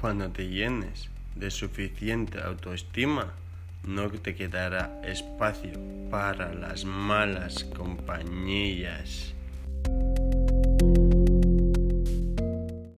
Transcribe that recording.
Cuando te llenes de suficiente autoestima, no te quedará espacio para las malas compañías.